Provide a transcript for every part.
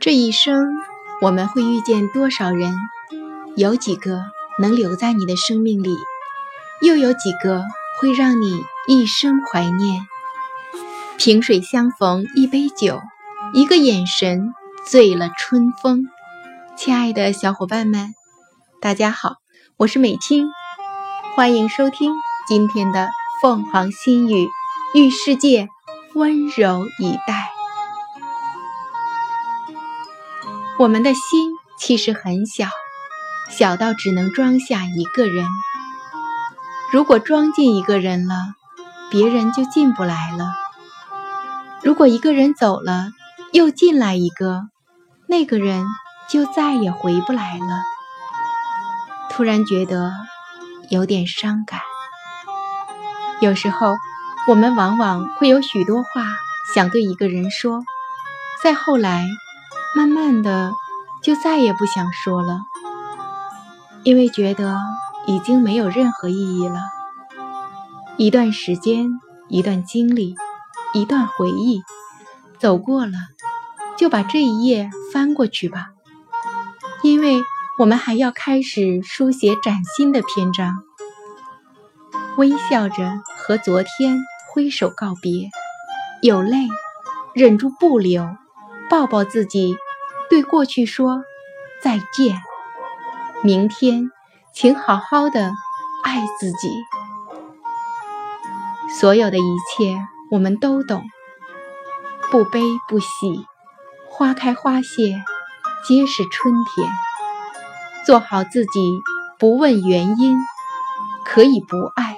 这一生，我们会遇见多少人？有几个能留在你的生命里？又有几个会让你一生怀念？萍水相逢一杯酒，一个眼神醉了春风。亲爱的小伙伴们，大家好，我是美青，欢迎收听今天的凤凰心语，遇世界温柔以待。我们的心其实很小，小到只能装下一个人。如果装进一个人了，别人就进不来了；如果一个人走了，又进来一个，那个人就再也回不来了。突然觉得有点伤感。有时候，我们往往会有许多话想对一个人说，再后来。慢慢的，就再也不想说了，因为觉得已经没有任何意义了。一段时间，一段经历，一段回忆，走过了，就把这一页翻过去吧，因为我们还要开始书写崭新的篇章。微笑着和昨天挥手告别，有泪，忍住不流。抱抱自己，对过去说再见。明天，请好好的爱自己。所有的一切我们都懂，不悲不喜，花开花谢皆是春天。做好自己，不问原因，可以不爱，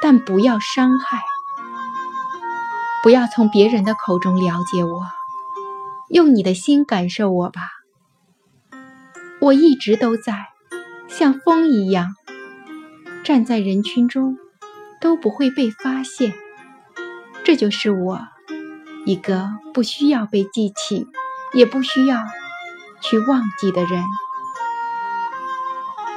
但不要伤害。不要从别人的口中了解我。用你的心感受我吧，我一直都在，像风一样，站在人群中都不会被发现。这就是我，一个不需要被记起，也不需要去忘记的人。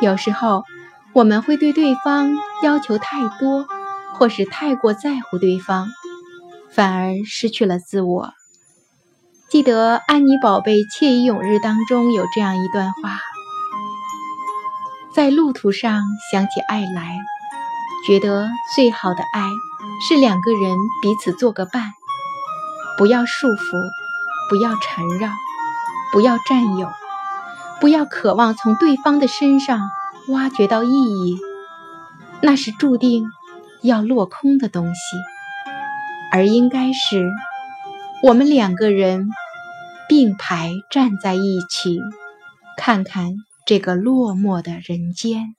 有时候，我们会对对方要求太多，或是太过在乎对方，反而失去了自我。记得《安妮宝贝惬意永日》当中有这样一段话：在路途上想起爱来，觉得最好的爱是两个人彼此做个伴，不要束缚，不要缠绕，不要占有，不要渴望从对方的身上挖掘到意义，那是注定要落空的东西，而应该是我们两个人。并排站在一起，看看这个落寞的人间。